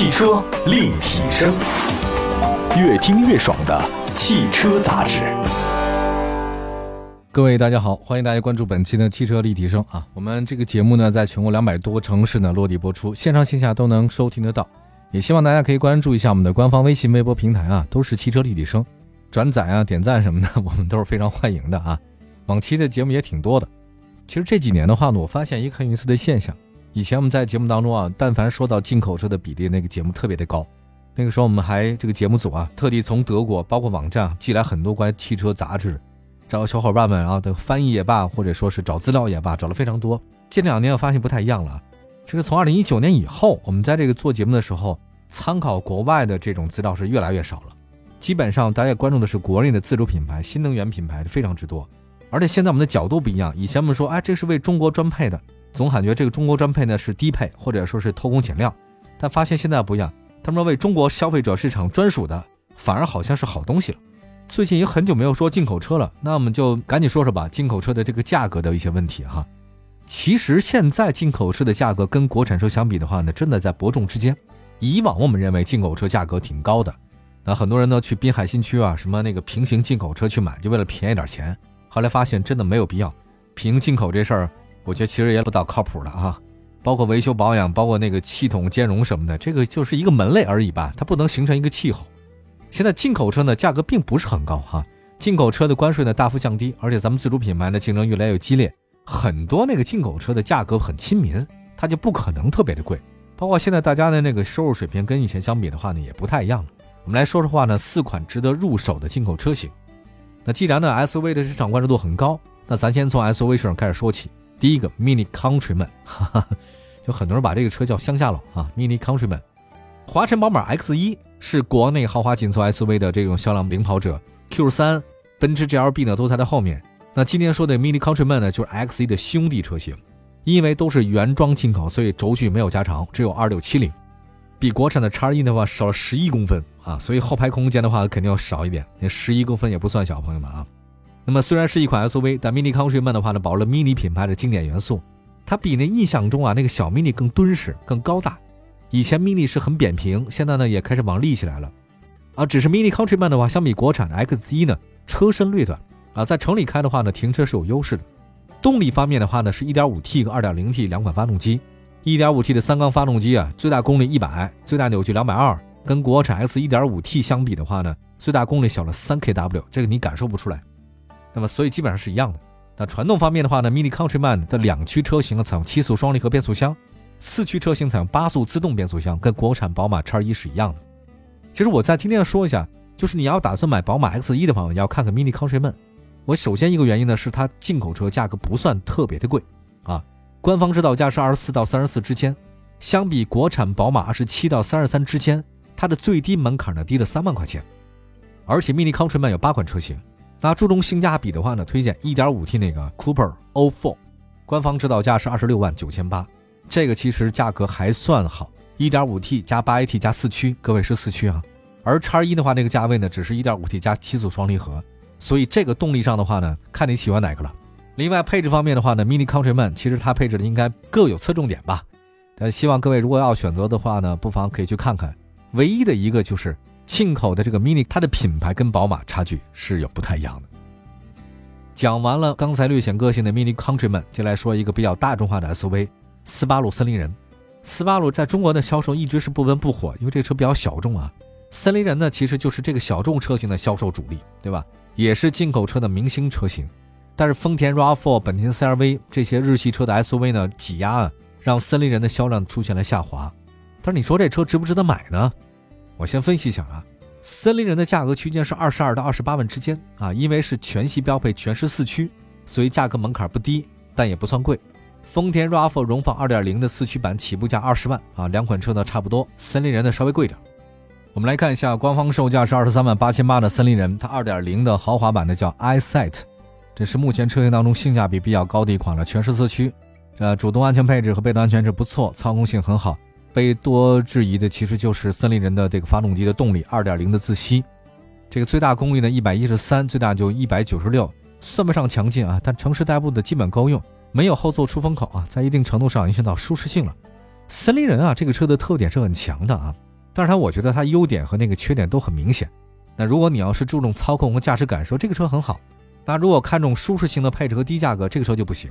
汽车立体声，越听越爽的汽车杂志。各位大家好，欢迎大家关注本期的汽车立体声啊。我们这个节目呢，在全国两百多个城市呢落地播出，线上线下都能收听得到。也希望大家可以关注一下我们的官方微信、微博平台啊，都是汽车立体声，转载啊、点赞什么的，我们都是非常欢迎的啊。往期的节目也挺多的。其实这几年的话呢，我发现一个很有意思的现象。以前我们在节目当中啊，但凡说到进口车的比例，那个节目特别的高。那个时候我们还这个节目组啊，特地从德国包括网站寄来很多关于汽车杂志，找小伙伴们啊的翻译也罢，或者说是找资料也罢，找了非常多。近两年我发现不太一样了，这个从二零一九年以后，我们在这个做节目的时候，参考国外的这种资料是越来越少了。基本上大家关注的是国内的自主品牌、新能源品牌非常之多。而且现在我们的角度不一样，以前我们说，哎，这是为中国专配的。总感觉这个中国专配呢是低配，或者说是偷工减料，但发现现在不一样，他们说为中国消费者市场专属的，反而好像是好东西了。最近也很久没有说进口车了，那我们就赶紧说说吧，进口车的这个价格的一些问题哈。其实现在进口车的价格跟国产车相比的话呢，真的在伯仲之间。以往我们认为进口车价格挺高的，那很多人呢去滨海新区啊，什么那个平行进口车去买，就为了便宜点钱。后来发现真的没有必要，平行进口这事儿。我觉得其实也不大靠谱的啊，包括维修保养，包括那个系统兼容什么的，这个就是一个门类而已吧，它不能形成一个气候。现在进口车呢，价格并不是很高哈，进口车的关税呢大幅降低，而且咱们自主品牌的竞争越来越激烈，很多那个进口车的价格很亲民，它就不可能特别的贵。包括现在大家的那个收入水平跟以前相比的话呢，也不太一样了。我们来说说话呢，四款值得入手的进口车型。那既然呢 SUV 的市场关注度很高，那咱先从 SUV 市场开始说起。第一个 Mini Countryman，哈哈，就很多人把这个车叫乡下佬啊。Mini Countryman，华晨宝马 X1 是国内豪华紧凑 SUV 的这种销量领跑者，Q3、奔驰 GLB 呢都在它后面。那今天说的 Mini Countryman 呢，就是 X1 的兄弟车型，因为都是原装进口，所以轴距没有加长，只有2670，比国产的 X1 的话少了十一公分啊，所以后排空间的话肯定要少一点，那十一公分也不算小，朋友们啊。那么虽然是一款 SUV，但 Mini Countryman 的话呢，保留了 Mini 品牌的经典元素。它比那印象中啊那个小 Mini 更敦实、更高大。以前 Mini 是很扁平，现在呢也开始往立起来了。啊，只是 Mini Countryman 的话，相比国产的 X1 呢，车身略短啊，在城里开的话呢，停车是有优势的。动力方面的话呢，是 1.5T 和 2.0T 两款发动机。1.5T 的三缸发动机啊，最大功率100，最大扭矩220，跟国产 X 1.5T 相比的话呢，最大功率小了 3kW，这个你感受不出来。那么，所以基本上是一样的。那传动方面的话呢，Mini Countryman 的两驱车型采用七速双离合变速箱，四驱车型采用八速自动变速箱，跟国产宝马 X1 是一样的。其实我在今天要说一下，就是你要打算买宝马 X1 的朋友，要看看 Mini Countryman。我首先一个原因呢，是它进口车价格不算特别的贵啊，官方指导价是二十四到三十四之间，相比国产宝马二十七到三十三之间，它的最低门槛呢低了三万块钱。而且 Mini Countryman 有八款车型。那注重性价比的话呢，推荐 1.5T 那个 Cooper O4，官方指导价是二十六万九千八，这个其实价格还算好，1.5T 加 8AT 加四驱，各位是四驱啊。而叉一的话，那个价位呢，只是一点五 T 加七速双离合，所以这个动力上的话呢，看你喜欢哪个了。另外配置方面的话呢，Mini Countryman 其实它配置的应该各有侧重点吧，但希望各位如果要选择的话呢，不妨可以去看看。唯一的一个就是。进口的这个 Mini，它的品牌跟宝马差距是有不太一样的。讲完了刚才略显个性的 Mini Countryman，就来说一个比较大众化的 SUV—— 斯巴鲁森林人。斯巴鲁在中国的销售一直是不温不火，因为这车比较小众啊。森林人呢，其实就是这个小众车型的销售主力，对吧？也是进口车的明星车型。但是丰田 RAV4、本田 CR-V 这些日系车的 SUV 呢，挤压啊，让森林人的销量出现了下滑。但是你说这车值不值得买呢？我先分析一下啊，森林人的价格区间是二十二到二十八万之间啊，因为是全系标配全时四驱，所以价格门槛不低，但也不算贵。丰田 RAV4 荣放二点零的四驱版起步价二十万啊，两款车呢差不多，森林人的稍微贵点。我们来看一下官方售价是二十三万八千八的森林人，它二点零的豪华版的叫 iSight，这是目前车型当中性价比比较高的一款了，全时四驱，呃，主动安全配置和被动安全是不错，操控性很好。被多质疑的其实就是森林人的这个发动机的动力，二点零的自吸，这个最大功率呢一百一十三，最大就一百九十六，算不上强劲啊，但城市代步的基本够用，没有后座出风口啊，在一定程度上影响到舒适性了。森林人啊，这个车的特点是很强的啊，但是它我觉得它优点和那个缺点都很明显。那如果你要是注重操控和驾驶感受，这个车很好。那如果看重舒适性的配置和低价格，这个车就不行。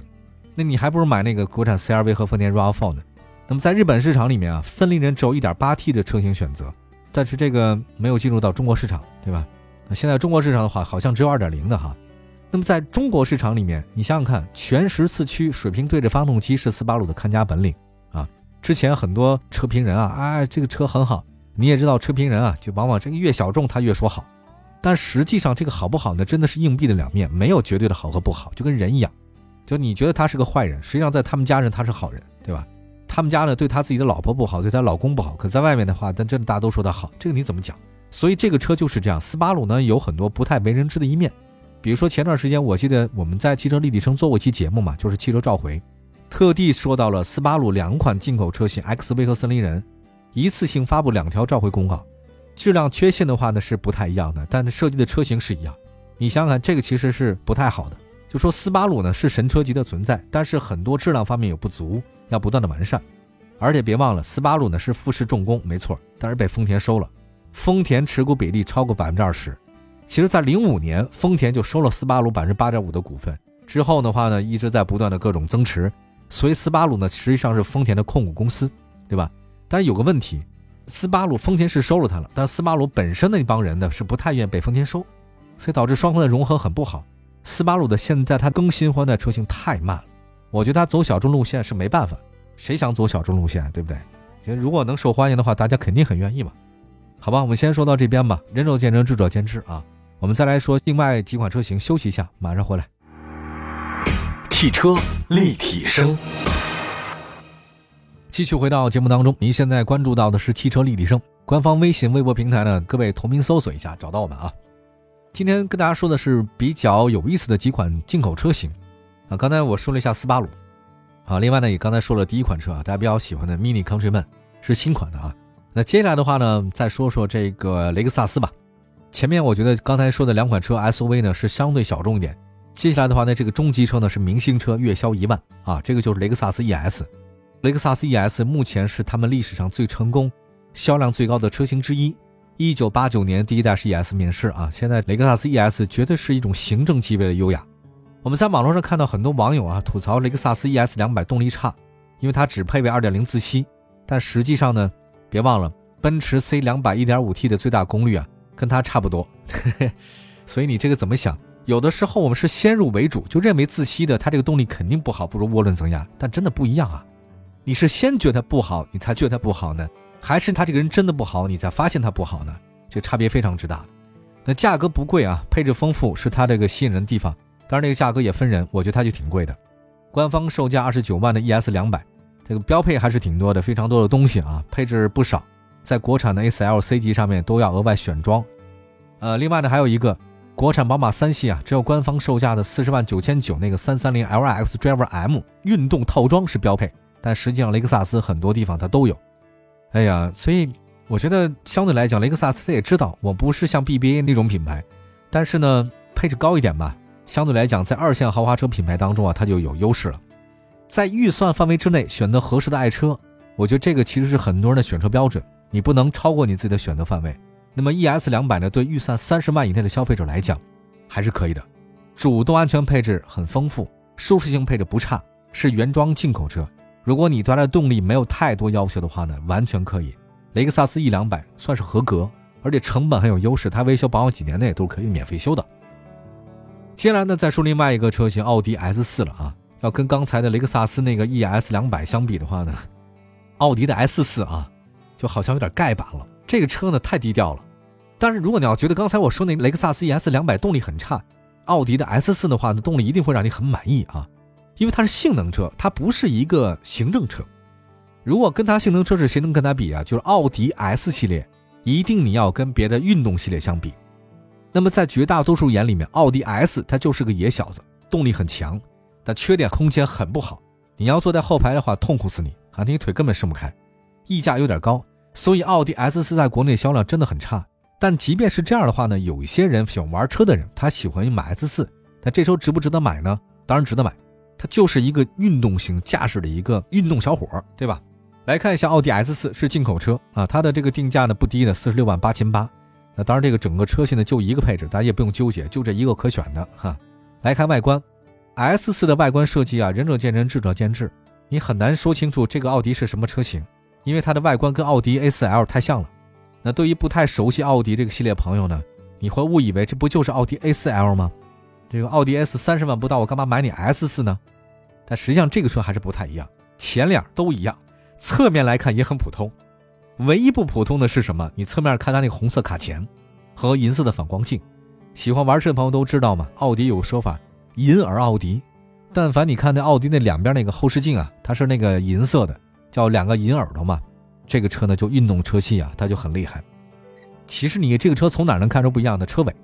那你还不如买那个国产 CRV 和丰田 RAV4 呢。那么在日本市场里面啊，森林人只有一点八 T 的车型选择，但是这个没有进入到中国市场，对吧？那现在中国市场的话，好像只有二点零的哈。那么在中国市场里面，你想想看，全时四驱水平对置发动机是斯巴鲁的看家本领啊。之前很多车评人啊，啊这个车很好，你也知道车评人啊，就往往这个越小众他越说好，但实际上这个好不好呢？真的是硬币的两面，没有绝对的好和不好，就跟人一样，就你觉得他是个坏人，实际上在他们家人他是好人，对吧？他们家呢对他自己的老婆不好，对他老公不好，可在外面的话，但真的大家都说他好，这个你怎么讲？所以这个车就是这样，斯巴鲁呢有很多不太为人知的一面，比如说前段时间我记得我们在汽车立体声做过一期节目嘛，就是汽车召回，特地说到了斯巴鲁两款进口车型 XV 和森林人，一次性发布两条召回公告，质量缺陷的话呢是不太一样的，但是设计的车型是一样。你想想，这个其实是不太好的，就说斯巴鲁呢是神车级的存在，但是很多质量方面有不足。要不断的完善，而且别忘了，斯巴鲁呢是富士重工，没错，但是被丰田收了，丰田持股比例超过百分之二十。其实，在零五年，丰田就收了斯巴鲁百分之八点五的股份，之后的话呢，一直在不断的各种增持，所以斯巴鲁呢实际上是丰田的控股公司，对吧？但是有个问题，斯巴鲁丰田是收了它了，但斯巴鲁本身那帮人呢是不太愿意被丰田收，所以导致双方的融合很不好。斯巴鲁的现在它更新换代车型太慢了。我觉得它走小众路线是没办法，谁想走小众路线，对不对？其实如果能受欢迎的话，大家肯定很愿意嘛。好吧，我们先说到这边吧。人肉见证，智者见智啊。我们再来说另外几款车型，休息一下，马上回来。汽车立体声，继续回到节目当中。您现在关注到的是汽车立体声官方微信、微博平台呢，各位同名搜索一下，找到我们啊。今天跟大家说的是比较有意思的几款进口车型。啊，刚才我说了一下斯巴鲁，啊，另外呢也刚才说了第一款车啊，大家比较喜欢的 Mini Countryman 是新款的啊。那接下来的话呢，再说说这个雷克萨斯吧。前面我觉得刚才说的两款车 SUV 呢是相对小众一点，接下来的话呢，这个中级车呢是明星车，月销一万啊，这个就是雷克萨斯 ES。雷克萨斯 ES 目前是他们历史上最成功、销量最高的车型之一。一九八九年第一代是 ES 面世啊，现在雷克萨斯 ES 绝对是一种行政级别的优雅。我们在网络上看到很多网友啊吐槽雷克萨斯 ES 两百动力差，因为它只配备2.0自吸。但实际上呢，别忘了奔驰 C 两百 1.5T 的最大功率啊，跟它差不多。所以你这个怎么想？有的时候我们是先入为主，就认为自吸的它这个动力肯定不好，不如涡轮增压。但真的不一样啊！你是先觉得不好，你才觉得不好呢，还是他这个人真的不好，你才发现他不好呢？这差别非常之大。那价格不贵啊，配置丰富是它这个吸引人的地方。当然，这个价格也分人，我觉得它就挺贵的。官方售价二十九万的 ES 两百，这个标配还是挺多的，非常多的东西啊，配置不少，在国产的 A、L、C 级上面都要额外选装。呃，另外呢，还有一个国产宝马三系啊，只有官方售价的四十万九千九那个三三零 LX Driver M 运动套装是标配，但实际上雷克萨斯很多地方它都有。哎呀，所以我觉得相对来讲，雷克萨斯也知道我不是像 BBA 那种品牌，但是呢，配置高一点吧。相对来讲，在二线豪华车品牌当中啊，它就有优势了。在预算范围之内选择合适的爱车，我觉得这个其实是很多人的选车标准。你不能超过你自己的选择范围。那么 ES 两百呢，对预算三十万以内的消费者来讲，还是可以的。主动安全配置很丰富，舒适性配置不差，是原装进口车。如果你对它的动力没有太多要求的话呢，完全可以。雷克萨斯 E 两百算是合格，而且成本很有优势，它维修保养几年内都是可以免费修的。接下来呢，再说另外一个车型奥迪 S 四了啊。要跟刚才的雷克萨斯那个 ES 两百相比的话呢，奥迪的 S 四啊，就好像有点盖板了。这个车呢太低调了。但是如果你要觉得刚才我说那雷克萨斯 ES 两百动力很差，奥迪的 S 四的话呢，动力一定会让你很满意啊，因为它是性能车，它不是一个行政车。如果跟它性能车是谁能跟它比啊？就是奥迪 S 系列，一定你要跟别的运动系列相比。那么在绝大多数眼里面，奥迪 S 它就是个野小子，动力很强，但缺点空间很不好。你要坐在后排的话，痛苦死你啊！你腿根本伸不开，溢价有点高，所以奥迪 S 四在国内销量真的很差。但即便是这样的话呢，有一些人喜欢玩车的人，他喜欢买 S 四，那这车值不值得买呢？当然值得买，它就是一个运动型驾驶的一个运动小伙，对吧？来看一下奥迪 S 四是进口车啊，它的这个定价呢不低呢，四十六万八千八。那当然，这个整个车型呢就一个配置，大家也不用纠结，就这一个可选的哈。来看外观，S 四的外观设计啊，仁者见仁，智者见智，你很难说清楚这个奥迪是什么车型，因为它的外观跟奥迪 A4L 太像了。那对于不太熟悉奥迪这个系列朋友呢，你会误以为这不就是奥迪 A4L 吗？这个奥迪 S 三十万不到，我干嘛买你 S 四呢？但实际上这个车还是不太一样，前脸都一样。侧面来看也很普通，唯一不普通的是什么？你侧面看它那个红色卡钳和银色的反光镜，喜欢玩车的朋友都知道嘛。奥迪有个说法，银耳奥迪。但凡你看那奥迪那两边那个后视镜啊，它是那个银色的，叫两个银耳朵嘛。这个车呢就运动车系啊，它就很厉害。其实你这个车从哪能看出不一样的？车尾，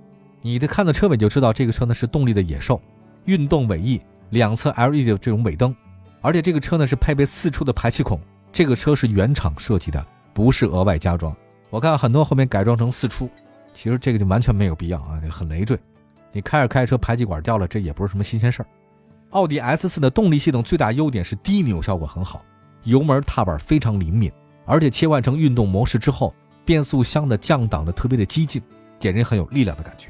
你的看到车尾就知道这个车呢是动力的野兽，运动尾翼，两侧 LED 的这种尾灯，而且这个车呢是配备四出的排气孔。这个车是原厂设计的，不是额外加装。我看很多后面改装成四出，其实这个就完全没有必要啊，很累赘。你开着开着车排气管掉了，这也不是什么新鲜事儿。奥迪 S 四的动力系统最大优点是低扭效果很好，油门踏板非常灵敏，而且切换成运动模式之后，变速箱的降档的特别的激进，给人很有力量的感觉。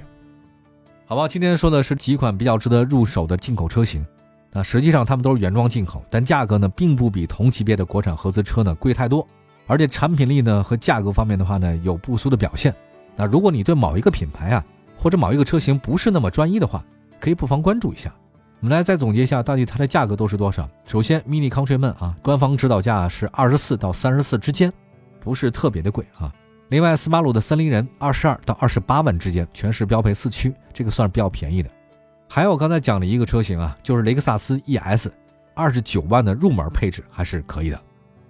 好吧，今天说的是几款比较值得入手的进口车型。那实际上它们都是原装进口，但价格呢并不比同级别的国产合资车呢贵太多，而且产品力呢和价格方面的话呢有不俗的表现。那如果你对某一个品牌啊或者某一个车型不是那么专一的话，可以不妨关注一下。我们来再总结一下，到底它的价格都是多少？首先，mini Countryman 啊，官方指导价是二十四到三十四之间，不是特别的贵啊。另外，斯巴鲁的森林人二十二到二十八万之间，全时标配四驱，这个算是比较便宜的。还有刚才讲的一个车型啊，就是雷克萨斯 ES，二十九万的入门配置还是可以的。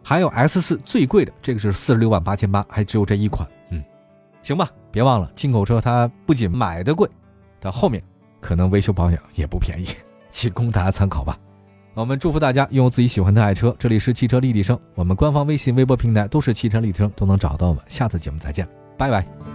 还有 S 四最贵的，这个是四十六万八千八，还只有这一款。嗯，行吧，别忘了进口车它不仅买的贵，但后面可能维修保养也不便宜，仅供大家参考吧。我们祝福大家拥有自己喜欢的爱车。这里是汽车立体声，我们官方微信、微博平台都是汽车立体声，都能找到我们。下次节目再见，拜拜。